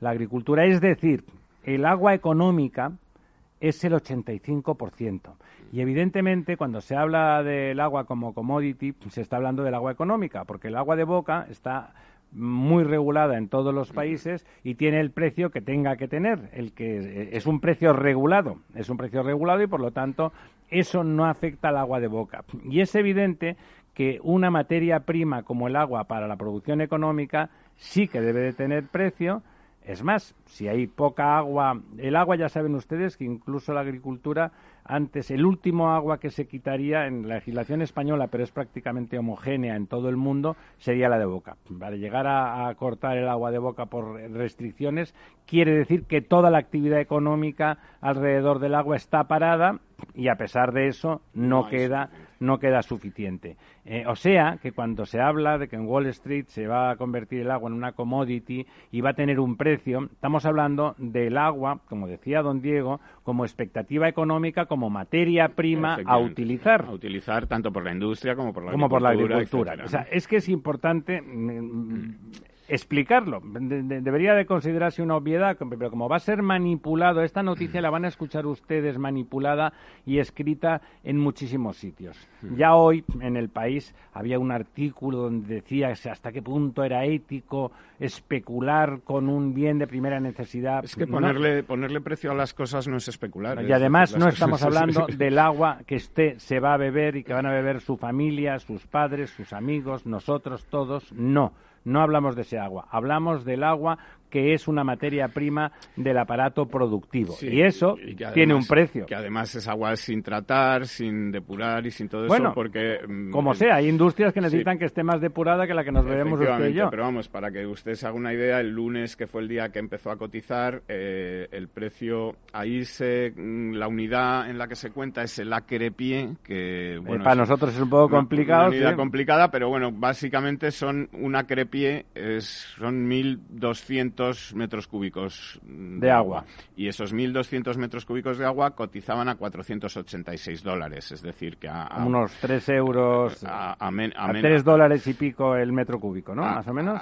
Speaker 1: la agricultura. Es decir, el agua económica es el 85%. Y evidentemente, cuando se habla del agua como commodity, se está hablando del agua económica, porque el agua de boca está muy regulada en todos los países y tiene el precio que tenga que tener, el que es un precio regulado, es un precio regulado y por lo tanto eso no afecta al agua de boca. Y es evidente que una materia prima como el agua para la producción económica sí que debe de tener precio. Es más, si hay poca agua, el agua ya saben ustedes que incluso la agricultura antes el último agua que se quitaría en la legislación española, pero es prácticamente homogénea en todo el mundo, sería la de boca. Para llegar a, cortar el agua de boca por restricciones, quiere decir que toda la actividad económica alrededor del agua está parada y a pesar de eso no queda no queda suficiente. Eh, o sea, que cuando se habla de que en Wall Street se va a convertir el agua en una commodity y va a tener un precio, estamos hablando del agua, como decía don Diego, como expectativa económica, como materia prima a utilizar.
Speaker 2: A utilizar tanto por la industria como por la
Speaker 1: como
Speaker 2: Por
Speaker 1: la agricultura. O sea, es que es importante mm, explicarlo. debería de considerarse una obviedad, pero como va a ser manipulado, esta noticia la van a escuchar ustedes manipulada y escrita en muchísimos sitios. Ya hoy en el país había un artículo donde decía hasta qué punto era ético especular con un bien de primera necesidad.
Speaker 2: Es que ponerle, ponerle precio a las cosas no es especular.
Speaker 1: Y además no estamos hablando del agua que usted se va a beber y que van a beber su familia, sus padres, sus amigos, nosotros todos. No no hablamos de ese agua, hablamos del agua que es una materia prima del aparato productivo. y eso tiene un precio.
Speaker 2: Que además es agua sin tratar, sin depurar y sin todo eso, porque...
Speaker 1: Mm, como sea, hay industrias que necesitan que esté más depurada que la que nos bebemos usted y yo.
Speaker 2: Pero vamos, para que usted se haga una idea, el lunes, que fue el día que empezó a cotizar, eh, el precio, ahí se, mm, la unidad en la que se cuenta es el acre pie, que...
Speaker 1: Eh, bueno, para nosotros es un poco complicado.
Speaker 2: Una unidad complicada, pero bueno, básicamente son un acre pie, es, son 1.200 metros cúbicos
Speaker 1: de, agua.
Speaker 2: Y esos 1.200 metros cúbicos de agua cotizaban a 486 dólares, es decir, que a...
Speaker 1: unos 3 euros, a, 3 dólares y pico el metro cúbico, ¿no? Más o menos.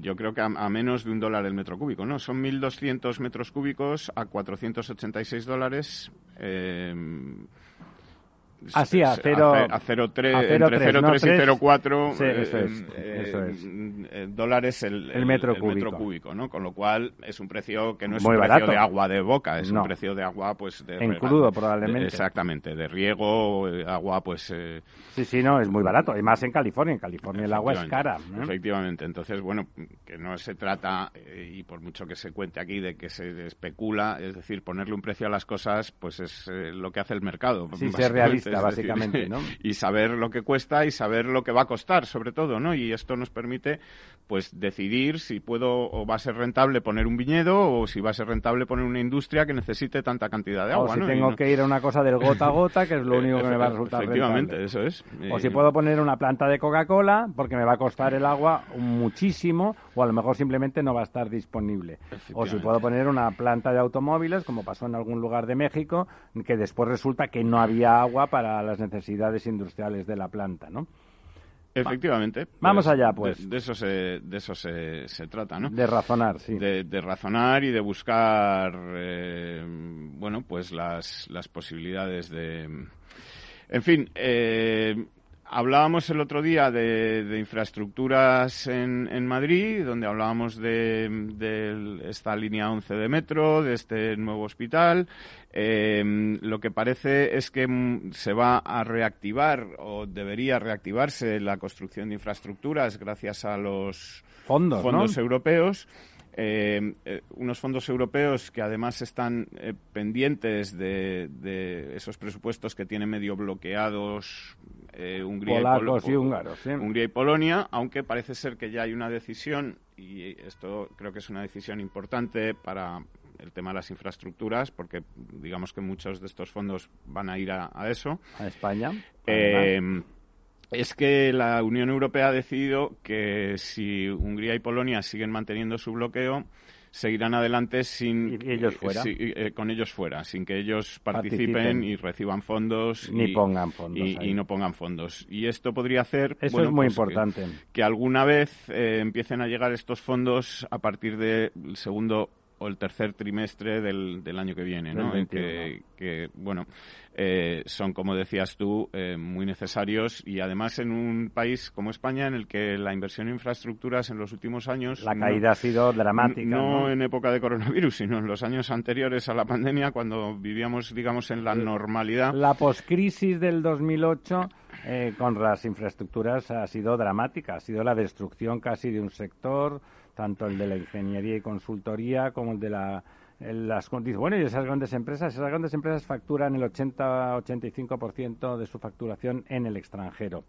Speaker 2: yo creo que a, menos de un dólar el metro cúbico, ¿no? Son 1.200 metros cúbicos a 486 dólares. Eh,
Speaker 1: Así, a 0...
Speaker 2: A 0,3, entre 0,3 y 0,4 sí, eso es, eh, eso es. Eh, dólares el,
Speaker 1: el, metro,
Speaker 2: el,
Speaker 1: cúbico.
Speaker 2: metro, cúbico. ¿no? Con lo cual es un precio que no es un precio de agua de boca, es un precio de agua pues de...
Speaker 1: En crudo probablemente.
Speaker 2: exactamente, de riego, eh, agua pues... Eh...
Speaker 1: Sí, sí, no, es muy barato. Y más en California, en California el agua es cara.
Speaker 2: Efectivamente, entonces bueno, que no se trata, y por mucho que se cuente aquí, de que se especula, es decir, ponerle un precio a las cosas, pues es lo que hace el mercado.
Speaker 1: Sí, básicamente, ¿no?
Speaker 2: Y saber lo que cuesta y saber lo que va a costar, sobre todo, ¿no? Y esto nos permite, pues, decidir si puedo o va a ser rentable poner un viñedo o si va a ser rentable poner una industria que necesite tanta cantidad de agua,
Speaker 1: o si tengo que ir a una cosa del gota a gota, que es lo único que me va a resultar
Speaker 2: Efectivamente, eso es.
Speaker 1: O si puedo poner una planta de Coca-Cola, porque me va a costar el agua muchísimo, o a lo mejor simplemente no va a estar disponible. O si puedo poner una planta de automóviles, como pasó en algún lugar de México, que después resulta que no había agua para las necesidades industriales de la planta, ¿no?
Speaker 2: Efectivamente.
Speaker 1: Vamos allá, pues.
Speaker 2: De, eso, se, de eso se, se, trata, ¿no?
Speaker 1: De razonar, sí.
Speaker 2: De, razonar y de buscar, eh, bueno, pues las, las posibilidades de... En fin, eh, Hablábamos el otro día de, infraestructuras en, en, Madrid, donde hablábamos de, esta línea 11 de metro, de este nuevo hospital. Eh, lo que parece es que se va a reactivar o debería reactivarse la construcción de infraestructuras gracias a los
Speaker 1: fondos,
Speaker 2: fondos europeos. Eh, eh, unos fondos europeos que además están eh, pendientes de, esos presupuestos que tienen medio bloqueados Hungría,
Speaker 1: y
Speaker 2: Hungría y Polonia, aunque parece ser que ya hay una decisión, y esto creo que es una decisión importante para el tema de las infraestructuras, porque digamos que muchos de estos fondos van a ir a, eso.
Speaker 1: A España
Speaker 2: es que la Unión Europea ha decidido que si Hungría y Polonia siguen manteniendo su bloqueo, seguirán adelante sin
Speaker 1: ellos fuera.
Speaker 2: con ellos fuera, sin que ellos participen, y reciban fondos
Speaker 1: ni pongan fondos
Speaker 2: y, no pongan fondos. Y esto podría hacer
Speaker 1: eso es muy pues, importante
Speaker 2: que, alguna vez empiecen a llegar estos fondos a partir del segundo o el tercer trimestre del, del año que viene, ¿no? que, que, bueno, eh, son, como decías tú, eh, muy necesarios y además en un país como España en el que la inversión en infraestructuras en los últimos años...
Speaker 1: La caída ha sido dramática.
Speaker 2: No, en época de coronavirus, sino en los años anteriores a la pandemia, cuando vivíamos, digamos, en la normalidad.
Speaker 1: La poscrisis del 2008 eh, con las infraestructuras ha sido dramática, ha sido la destrucción casi de un sector tanto el de la ingeniería y consultoría como el de la las bueno y esas grandes empresas esas grandes empresas facturan el 80-85% de su facturación en el extranjero.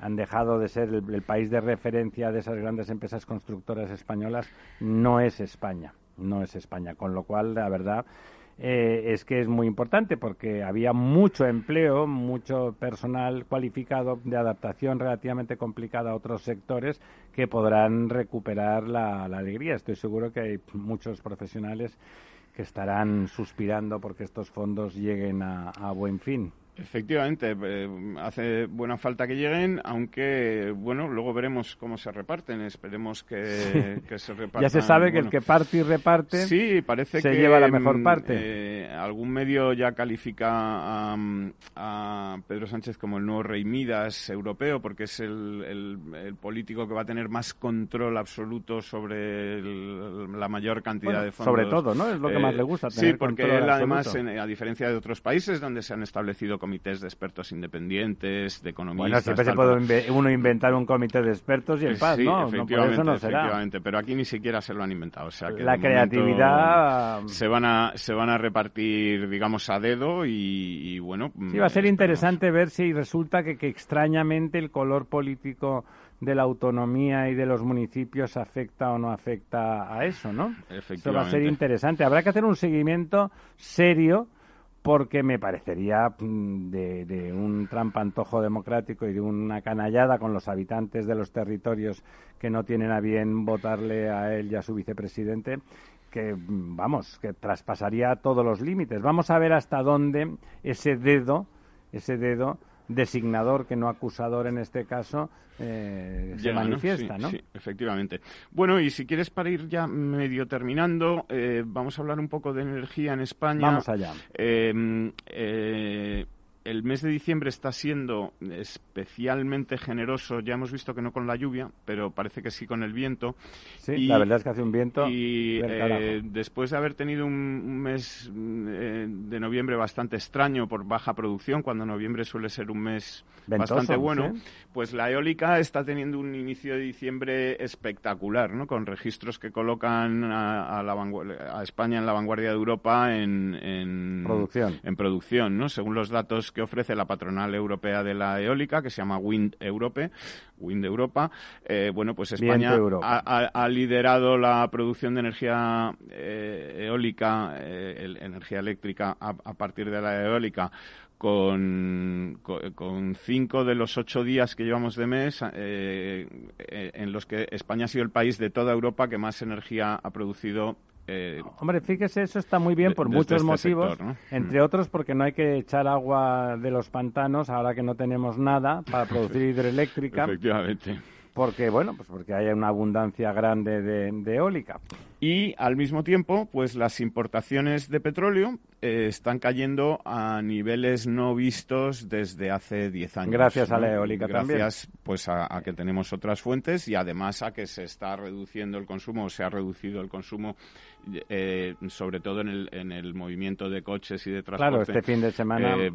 Speaker 1: Han dejado de ser el, país de referencia de esas grandes empresas constructoras españolas. No es España no es España. Con lo cual la verdad eh, es que es muy importante porque había mucho empleo, mucho personal cualificado de adaptación relativamente complicada a otros sectores que podrán recuperar la, alegría. Estoy seguro que hay muchos profesionales que estarán suspirando porque estos fondos lleguen a buen fin.
Speaker 2: Efectivamente, eh, hace buena falta que lleguen, aunque, bueno, luego veremos cómo se reparten. Esperemos que, se repartan.
Speaker 1: ya se sabe que el que parte y reparte
Speaker 2: sí, parece
Speaker 1: se
Speaker 2: que,
Speaker 1: lleva la mejor mm, parte.
Speaker 2: Eh, algún medio ya califica a, Pedro Sánchez como el nuevo rey Midas europeo, porque es el, político que va a tener más control absoluto sobre la mayor cantidad de fondos.
Speaker 1: Sobre todo, ¿no? Es lo que más le gusta. Tener
Speaker 2: sí, porque él, además, a diferencia de otros países donde se han establecido comités de expertos independientes, de economistas.
Speaker 1: Bueno, siempre se puede uno inventar un comité de expertos y en paz, ¿no?
Speaker 2: Efectivamente,
Speaker 1: no,
Speaker 2: efectivamente, pero aquí ni siquiera se lo han inventado. O sea que
Speaker 1: la creatividad
Speaker 2: se van a se van a repartir, digamos, a dedo y, bueno.
Speaker 1: Sí, va a ser interesante ver si resulta que, que extrañamente el color político de la autonomía y de los municipios afecta o no afecta a eso, ¿no? Eso va a ser interesante. Habrá que hacer un seguimiento serio porque me parecería mm, de, un trampantojo democrático y de una canallada con los habitantes de los territorios que no tienen a bien votarle a él y a su vicepresidente que, mm, vamos, que traspasaría todos los límites. Vamos a ver hasta dónde ese dedo, ese dedo designador que no acusador en este caso eh, se manifiesta, ¿no?
Speaker 2: Sí, efectivamente. Bueno, y si quieres para ir ya medio terminando, eh, vamos a hablar un poco de energía en España.
Speaker 1: Vamos allá.
Speaker 2: Eh, eh el mes de diciembre está siendo especialmente generoso. Ya hemos visto que no con la lluvia, pero parece que sí con el viento.
Speaker 1: Sí, la verdad es que hace un viento.
Speaker 2: Y eh, después de haber tenido un, mes eh, de noviembre bastante extraño por baja producción, cuando noviembre suele ser un mes bastante bueno, pues la eólica está teniendo un inicio de diciembre espectacular, ¿no? Con registros que colocan a, a España en la vanguardia de Europa en, en
Speaker 1: producción.
Speaker 2: En producción, ¿no? Según los datos que ofrece la patronal europea de la eólica, que se llama Wind Europe, Wind Europa. Eh, bueno, pues España ha, liderado la producción de energía eh, eólica, eh, energía eléctrica a, partir de la eólica con, con, cinco de los ocho días que llevamos de mes en los que España ha sido el país de toda Europa que más energía ha producido
Speaker 1: eh, Hombre, fíjese, eso está muy bien por muchos este motivos, entre mm. otros porque no hay que echar agua de los pantanos ahora que no tenemos nada para producir hidroeléctrica.
Speaker 2: Efectivamente.
Speaker 1: Porque, bueno, pues porque hay una abundancia grande de, eólica.
Speaker 2: Y al mismo tiempo, pues las importaciones de petróleo eh, están cayendo a niveles no vistos desde hace 10 años.
Speaker 1: Gracias a la eólica
Speaker 2: Gracias, pues a, que tenemos otras fuentes y además a que se está reduciendo el consumo, o se ha reducido el consumo eh, sobre todo en el, en el movimiento de coches y de transporte.
Speaker 1: Claro, este fin de semana.
Speaker 2: Eh,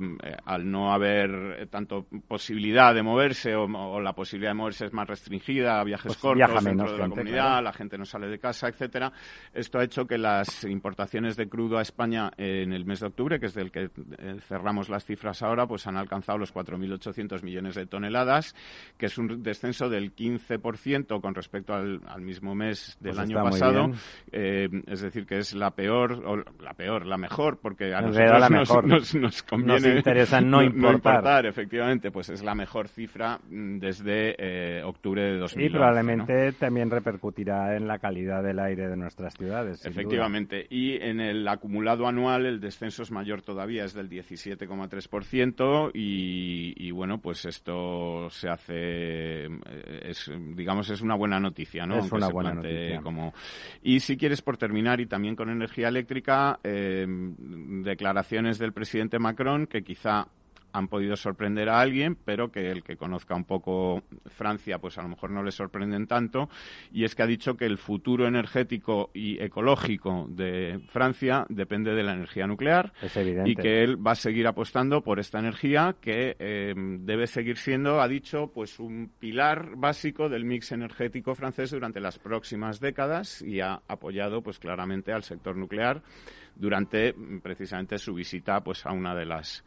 Speaker 2: al no haber tanto posibilidad de moverse o, la posibilidad de moverse es más restringida, viajes pues cortos dentro de la comunidad, la gente no sale de casa, etcétera. Esto ha hecho que las importaciones de crudo a España en el mes de octubre, que es del que eh, cerramos las cifras ahora, pues han alcanzado los 4.800 millones de toneladas, que es un descenso del 15% con respecto al, mismo mes del pues año pasado es decir, que es la peor, o la peor, la mejor, porque a nosotros nos, nos, conviene
Speaker 1: nos interesa no, importar.
Speaker 2: efectivamente, pues es la mejor cifra mm, desde eh, octubre de 2011.
Speaker 1: Y probablemente también repercutirá en la calidad del aire de nuestras ciudades.
Speaker 2: Efectivamente. Y en el acumulado anual el descenso es mayor todavía, es del 17,3% y, y bueno, pues esto se hace, eh, es, digamos, es una buena noticia, ¿no?
Speaker 1: Es una buena noticia.
Speaker 2: Como... Y si quieres, por terminar, y también con energía eléctrica, eh, declaraciones del presidente Macron que quizá han podido sorprender a alguien, pero que el que conozca un poco Francia, pues a lo mejor no le sorprenden tanto, y es que ha dicho que el futuro energético y ecológico de Francia depende de la energía nuclear y que él va a seguir apostando por esta energía que eh, debe seguir siendo, ha dicho, pues un pilar básico del mix energético francés durante las próximas décadas y ha apoyado pues claramente al sector nuclear durante mm, precisamente su visita pues a una de las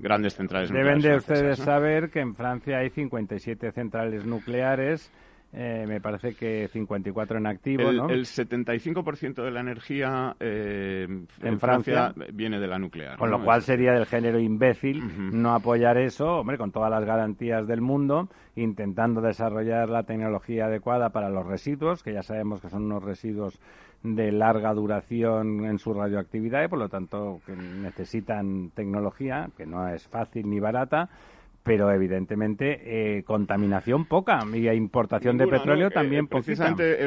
Speaker 2: grandes centrales
Speaker 1: nucleares.
Speaker 2: Deben
Speaker 1: de ustedes saber que en Francia hay 57 centrales nucleares. Eh, me parece que 54 en activo,
Speaker 2: el,
Speaker 1: ¿no?
Speaker 2: El 75% de la energía eh, en, Francia, viene de la nuclear.
Speaker 1: Con lo cual sería del género imbécil no apoyar eso, hombre, con todas las garantías del mundo, intentando desarrollar la tecnología adecuada para los residuos, que ya sabemos que son unos residuos de larga duración en su radioactividad y por lo tanto que necesitan tecnología que no es fácil ni barata pero evidentemente eh, contaminación poca y importación de petróleo también
Speaker 2: eh, Precisamente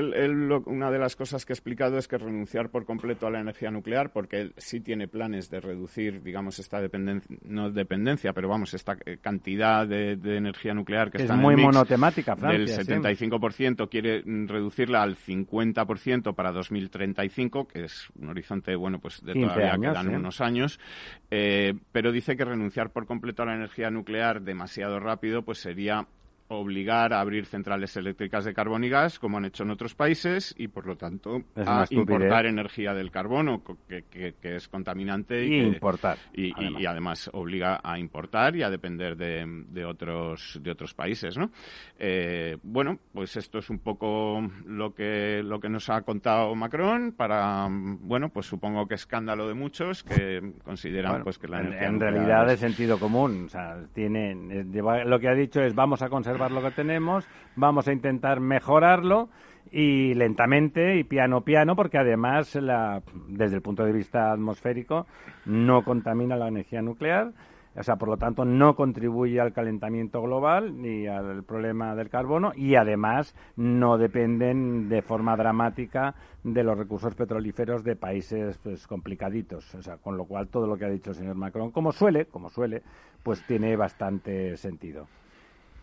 Speaker 2: una de las cosas que ha explicado es que renunciar por completo a la energía nuclear, porque él sí tiene planes de reducir, digamos, esta dependencia, no dependencia, pero vamos, esta eh, cantidad de, energía nuclear que
Speaker 1: es
Speaker 2: está
Speaker 1: muy
Speaker 2: en el
Speaker 1: mix monotemática, Francia,
Speaker 2: del 75% quiere mm, reducirla al 50% para 2035, que es un horizonte, bueno, pues de todavía quedan unos años, pero dice que renunciar por completo a la energía nuclear demasiado rápido, pues sería obligar a abrir centrales eléctricas de carbón y gas, como han hecho en otros países, y por lo tanto a importar energía del carbono, que, es contaminante.
Speaker 1: Y, importar.
Speaker 2: Y además. y además. obliga a importar y a depender de, otros, de otros países. ¿no? Eh, bueno, pues esto es un poco lo que, lo que nos ha contado Macron para, bueno, pues supongo que escándalo de muchos que consideran pues que la energía.
Speaker 1: En, realidad es... de sentido común. O sea, tiene, lo que ha dicho es vamos a conservar lo que tenemos, vamos a intentar mejorarlo y lentamente y piano piano porque además la, desde el punto de vista atmosférico no contamina la energía nuclear o sea, por lo tanto, no contribuye al calentamiento global ni al problema del carbono y además no dependen de forma dramática de los recursos petrolíferos de países pues, complicaditos. O sea, con lo cual todo lo que ha dicho el señor Macron, como suele, como suele, pues tiene bastante sentido.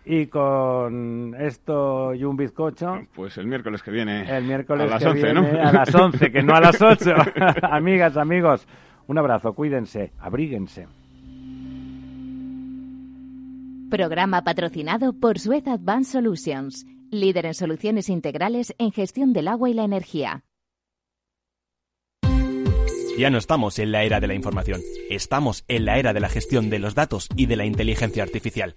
Speaker 1: Y con esto y un bizcocho.
Speaker 2: Pues el miércoles que viene.
Speaker 1: El miércoles a las 11, ¿no? A las 11, que no a las 8. Amigas, amigos, un abrazo, cuídense, abríguense.
Speaker 4: Programa patrocinado por Suez Advanced Solutions, líder en soluciones integrales en gestión del agua y la energía.
Speaker 5: Ya no estamos en la era de la información, estamos en la era de la gestión de los datos y de la inteligencia artificial.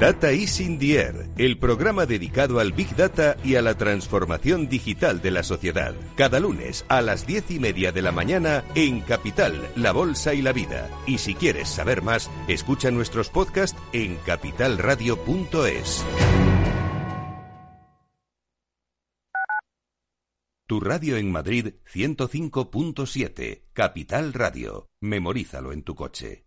Speaker 3: Data is in the Air, el programa dedicado al Big Data y a la transformación digital de la sociedad. Cada lunes a las diez y media de la mañana en Capital, La Bolsa y la Vida. Y si quieres saber más, escucha nuestros podcasts en capitalradio.es. Tu radio en Madrid 105.7, Capital Radio. Memorízalo en tu coche.